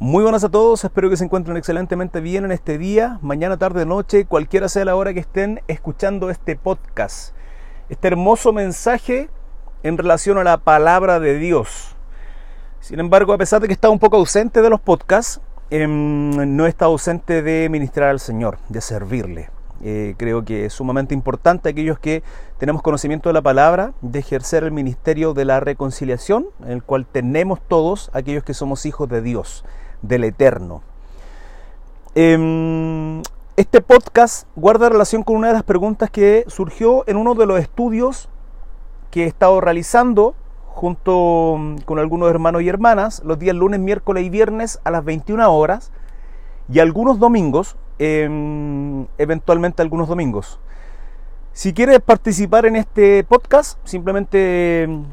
Muy buenas a todos, espero que se encuentren excelentemente bien en este día, mañana, tarde, noche, cualquiera sea la hora que estén escuchando este podcast. Este hermoso mensaje en relación a la palabra de Dios. Sin embargo, a pesar de que he estado un poco ausente de los podcasts, em, no he estado ausente de ministrar al Señor, de servirle. Eh, creo que es sumamente importante aquellos que tenemos conocimiento de la palabra, de ejercer el ministerio de la reconciliación, en el cual tenemos todos aquellos que somos hijos de Dios, del Eterno. Em, este podcast guarda relación con una de las preguntas que surgió en uno de los estudios que he estado realizando junto con algunos hermanos y hermanas los días lunes, miércoles y viernes a las 21 horas y algunos domingos Em, eventualmente algunos domingos. Si quieres participar en este podcast, simplemente em,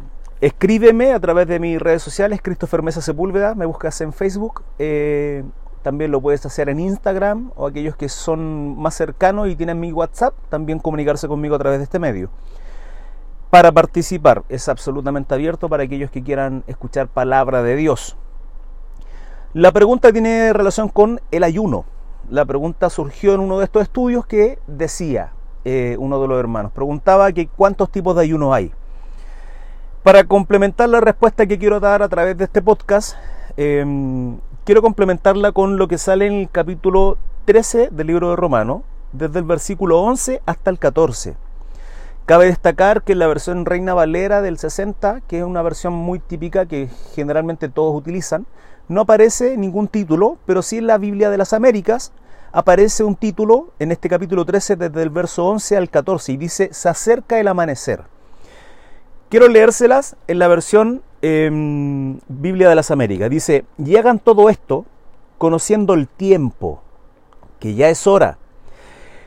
escríbeme a través de mis redes sociales, Christopher Mesa Sepúlveda, me buscas en Facebook, eh, también lo puedes hacer en Instagram o aquellos que son más cercanos y tienen mi WhatsApp, también comunicarse conmigo a través de este medio. Para participar es absolutamente abierto para aquellos que quieran escuchar palabra de Dios. La pregunta tiene relación con el ayuno la pregunta surgió en uno de estos estudios que decía eh, uno de los hermanos, preguntaba que cuántos tipos de ayuno hay. Para complementar la respuesta que quiero dar a través de este podcast, em, quiero complementarla con lo que sale en el capítulo 13 del libro de Romano, desde el versículo 11 hasta el 14. Cabe destacar que la versión Reina Valera del 60, que es una versión muy típica que generalmente todos utilizan, no aparece ningún título, pero sí en la Biblia de las Américas aparece un título en este capítulo 13 desde el verso 11 al 14 y dice, se acerca el amanecer. Quiero leérselas en la versión em, Biblia de las Américas. Dice, y hagan todo esto conociendo el tiempo, que ya es hora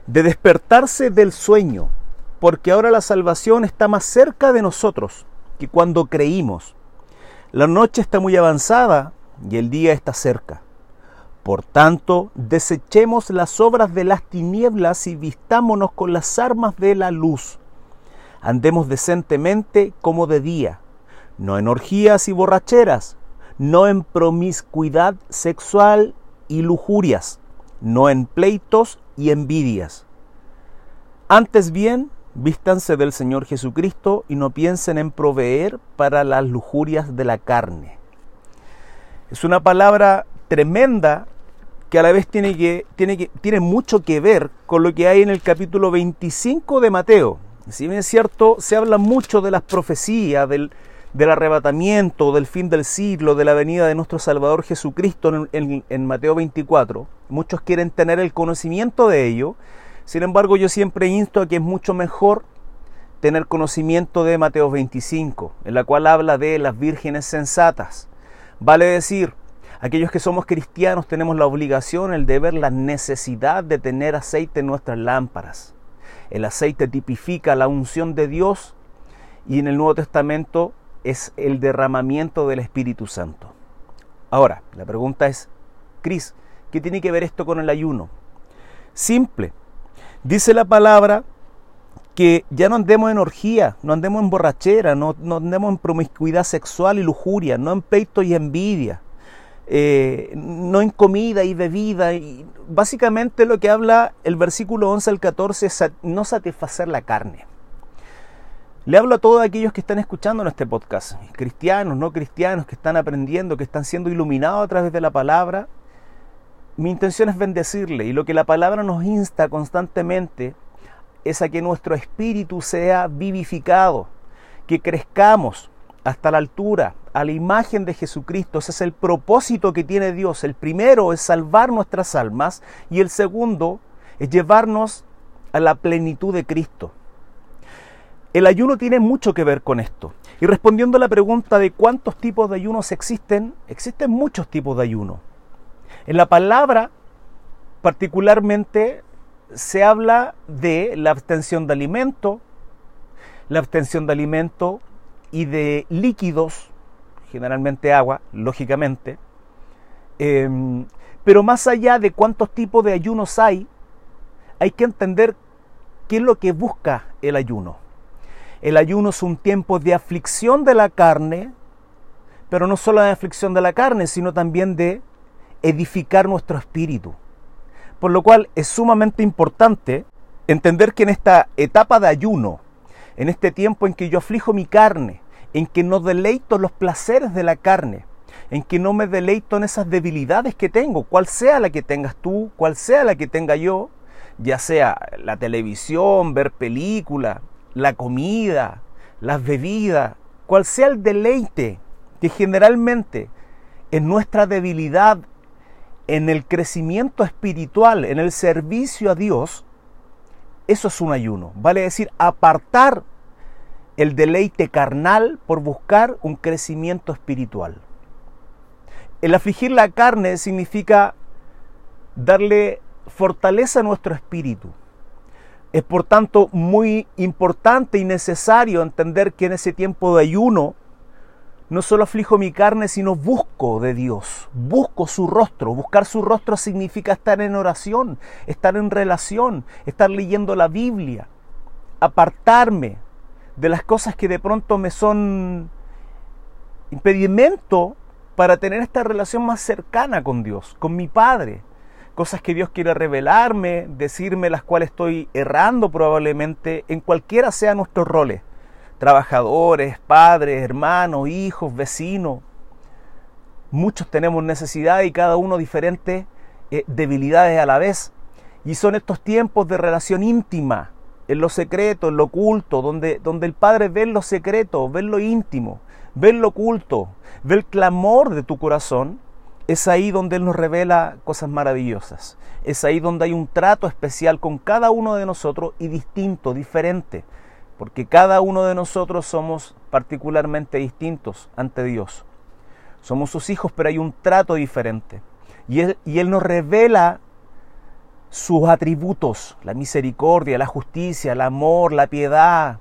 de despertarse del sueño, porque ahora la salvación está más cerca de nosotros que cuando creímos. La noche está muy avanzada y el día está cerca. Por tanto, desechemos las obras de las tinieblas y vistámonos con las armas de la luz. Andemos decentemente como de día, no en orgías y borracheras, no en promiscuidad sexual y lujurias, no en pleitos y envidias. Antes bien, vístanse del Señor Jesucristo y no piensen en proveer para las lujurias de la carne es una palabra tremenda que a la vez tiene, que, tiene, que, tiene mucho que ver con lo que hay en el capítulo 25 de Mateo. Si bien es cierto, se habla mucho de las profecías, del, arrebatamiento, del fin del siglo, de la venida de nuestro Salvador Jesucristo en, en, Mateo 24. Muchos quieren tener el conocimiento de ello. Sin embargo, yo siempre insto a que es mucho mejor tener conocimiento de Mateo 25, en la cual habla de las vírgenes sensatas. Vale decir, aquellos que somos cristianos tenemos la obligación, el deber, la necesidad de tener aceite en nuestras lámparas. El aceite tipifica la unción de Dios y en el Nuevo Testamento es el derramamiento del Espíritu Santo. Ahora, la pregunta es, Cris, ¿qué tiene que ver esto con el ayuno? Simple. Dice la palabra que ya no andemos en orgía, no andemos en borrachera, no, andemos en promiscuidad sexual y lujuria, no en peito y envidia, eh, no en comida y bebida. Y básicamente lo que habla el versículo 11 al 14 es no satisfacer la carne. Le hablo a todos aquellos que están escuchando en este podcast, cristianos, no cristianos, que están aprendiendo, que están siendo iluminados a través de la palabra. Mi intención es bendecirle y lo que la palabra nos insta constantemente es a que nuestro espíritu sea vivificado, que crezcamos hasta la altura, a la imagen de Jesucristo. Ese es el propósito que tiene Dios. El primero es salvar nuestras almas y el segundo es llevarnos a la plenitud de Cristo. El ayuno tiene mucho que ver con esto. Y respondiendo a la pregunta de cuántos tipos de ayunos existen, existen muchos tipos de ayuno. En la palabra, particularmente, se habla de la abstención de alimento, la abstención de alimento y de líquidos, generalmente agua, lógicamente. Em, pero más allá de cuántos tipos de ayunos hay, hay que entender qué es lo que busca el ayuno. El ayuno es un tiempo de aflicción de la carne, pero no solo de aflicción de la carne, sino también de edificar nuestro espíritu. Por lo cual es sumamente importante entender que en esta etapa de ayuno, en este tiempo en que yo aflijo mi carne, en que no deleito los placeres de la carne, en que no me deleito en esas debilidades que tengo, cual sea la que tengas tú, cual sea la que tenga yo, ya sea la televisión, ver película, la comida, las bebidas, cual sea el deleite que generalmente en nuestra debilidad, en el crecimiento espiritual, en el servicio a Dios, eso es un ayuno. Vale decir, apartar el deleite carnal por buscar un crecimiento espiritual. El afligir la carne significa darle fortaleza a nuestro espíritu. Es por tanto muy importante y necesario entender que en ese tiempo de ayuno no solo aflijo mi carne, sino busco de Dios, busco su rostro. Buscar su rostro significa estar en oración, estar en relación, estar leyendo la Biblia, apartarme de las cosas que de pronto me son impedimento para tener esta relación más cercana con Dios, con mi Padre. Cosas que Dios quiere revelarme, decirme las cuales estoy errando probablemente en cualquiera sea nuestros roles trabajadores, padres, hermanos, hijos, vecinos. Muchos tenemos necesidad y cada uno diferentes eh, debilidades a la vez. Y son estos tiempos de relación íntima, en lo secreto, en lo oculto, donde, donde el Padre ve lo secreto, ve lo íntimo, ve lo oculto, ve el clamor de tu corazón. Es ahí donde Él nos revela cosas maravillosas. Es ahí donde hay un trato especial con cada uno de nosotros y distinto, diferente porque cada uno de nosotros somos particularmente distintos ante Dios. Somos sus hijos, pero hay un trato diferente. Y Él, y él nos revela sus atributos, la misericordia, la justicia, el amor, la piedad,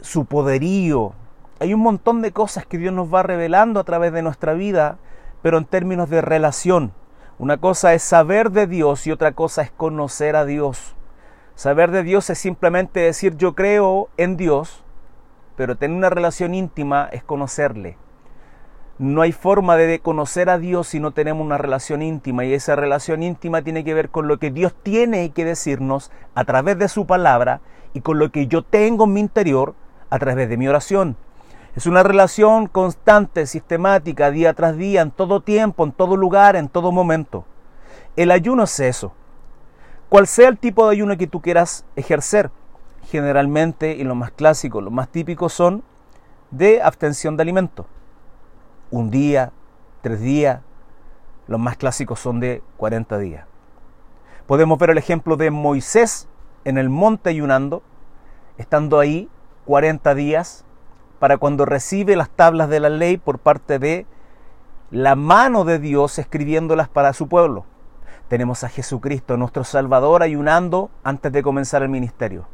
su poderío. Hay un montón de cosas que Dios nos va revelando a través de nuestra vida, pero en términos de relación. Una cosa es saber de Dios y otra cosa es conocer a Dios. Saber de Dios es simplemente decir yo creo en Dios, pero tener una relación íntima es conocerle. No hay forma de conocer a Dios si no tenemos una relación íntima y esa relación íntima tiene que ver con lo que Dios tiene que decirnos a través de su palabra y con lo que yo tengo en mi interior a través de mi oración. Es una relación constante, sistemática, día tras día, en todo tiempo, en todo lugar, en todo momento. El ayuno es eso cual sea el tipo de ayuno que tú quieras ejercer. Generalmente, y lo más clásico, lo más típico son de abstención de alimento. Un día, tres días, los más clásicos son de 40 días. Podemos ver el ejemplo de Moisés en el monte ayunando, estando ahí 40 días, para cuando recibe las tablas de la ley por parte de la mano de Dios escribiéndolas para su pueblo. Tenemos a Jesucristo, nuestro Salvador, ayunando antes de comenzar el ministerio.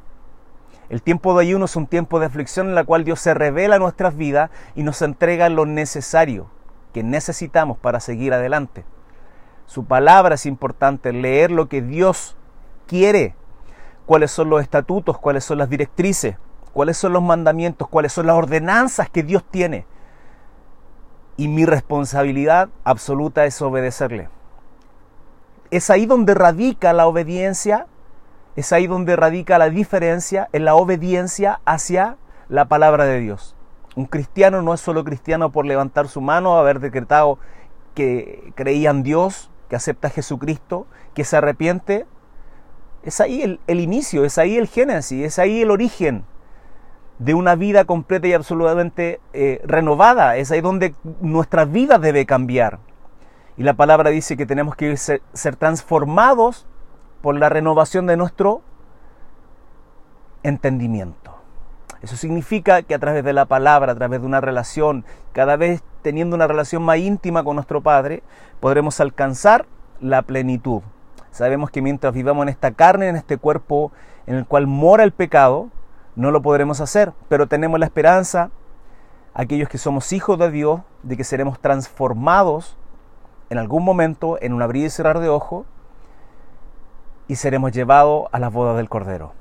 El tiempo de ayuno es un tiempo de aflicción en la cual Dios se revela a nuestras vidas y nos entrega lo necesario que necesitamos para seguir adelante. Su palabra es importante, leer lo que Dios quiere, cuáles son los estatutos, cuáles son las directrices, cuáles son los mandamientos, cuáles son las ordenanzas que Dios tiene. Y mi responsabilidad absoluta es obedecerle. Es ahí donde radica la obediencia, es ahí donde radica la diferencia en la obediencia hacia la palabra de Dios. Un cristiano no es solo cristiano por levantar su mano, haber decretado que creía en Dios, que acepta a Jesucristo, que se arrepiente. Es ahí el, inicio, es ahí el génesis, es ahí el origen de una vida completa y absolutamente eh, renovada. Es ahí donde nuestra vida debe cambiar. Y la palabra dice que tenemos que ser, transformados por la renovación de nuestro entendimiento. Eso significa que a través de la palabra, a través de una relación, cada vez teniendo una relación más íntima con nuestro Padre, podremos alcanzar la plenitud. Sabemos que mientras vivamos en esta carne, en este cuerpo en el cual mora el pecado, no lo podremos hacer, pero tenemos la esperanza, aquellos que somos hijos de Dios, de que seremos transformados en algún momento, en un abrir y cerrar de ojo, y seremos llevados a la boda del Cordero.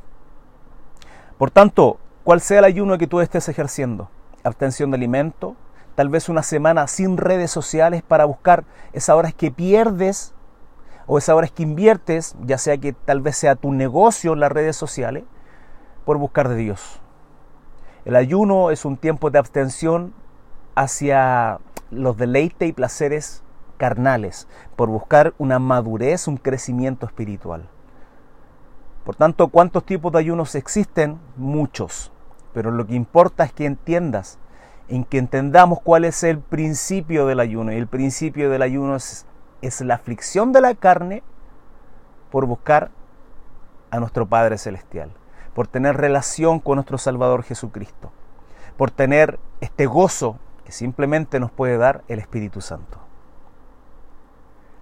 Por tanto, cual sea el ayuno que tú estés ejerciendo, abstención de alimento, tal vez una semana sin redes sociales para buscar esas horas que pierdes o esas horas que inviertes, ya sea que tal vez sea tu negocio en las redes sociales, por buscar de Dios. El ayuno es un tiempo de abstención hacia los deleites y placeres carnales, por buscar una madurez, un crecimiento espiritual. Por tanto, ¿cuántos tipos de ayunos existen? Muchos. Pero lo que importa es que entiendas, en que entendamos cuál es el principio del ayuno. Y el principio del ayuno es, es la aflicción de la carne por buscar a nuestro Padre Celestial, por tener relación con nuestro Salvador Jesucristo, por tener este gozo que simplemente nos puede dar el Espíritu Santo.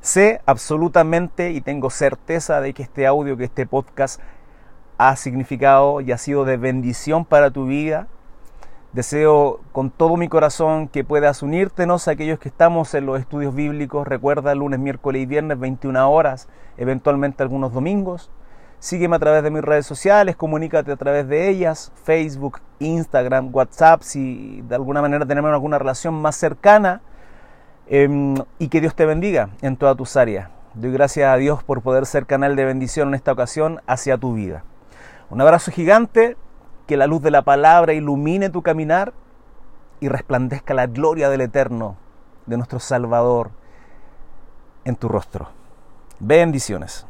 Sé absolutamente y tengo certeza de que este audio, que este podcast ha significado y ha sido de bendición para tu vida. Deseo con todo mi corazón que puedas unírtenos a aquellos que estamos en los estudios bíblicos. Recuerda lunes, miércoles y viernes, 21 horas, eventualmente algunos domingos. Sígueme a través de mis redes sociales, comunícate a través de ellas, Facebook, Instagram, WhatsApp, si de alguna manera tenemos alguna relación más cercana Em, y que Dios te bendiga en todas tus áreas. Doy gracias a Dios por poder ser canal de bendición en esta ocasión hacia tu vida. Un abrazo gigante, que la luz de la palabra ilumine tu caminar y resplandezca la gloria del Eterno, de nuestro Salvador, en tu rostro. Bendiciones.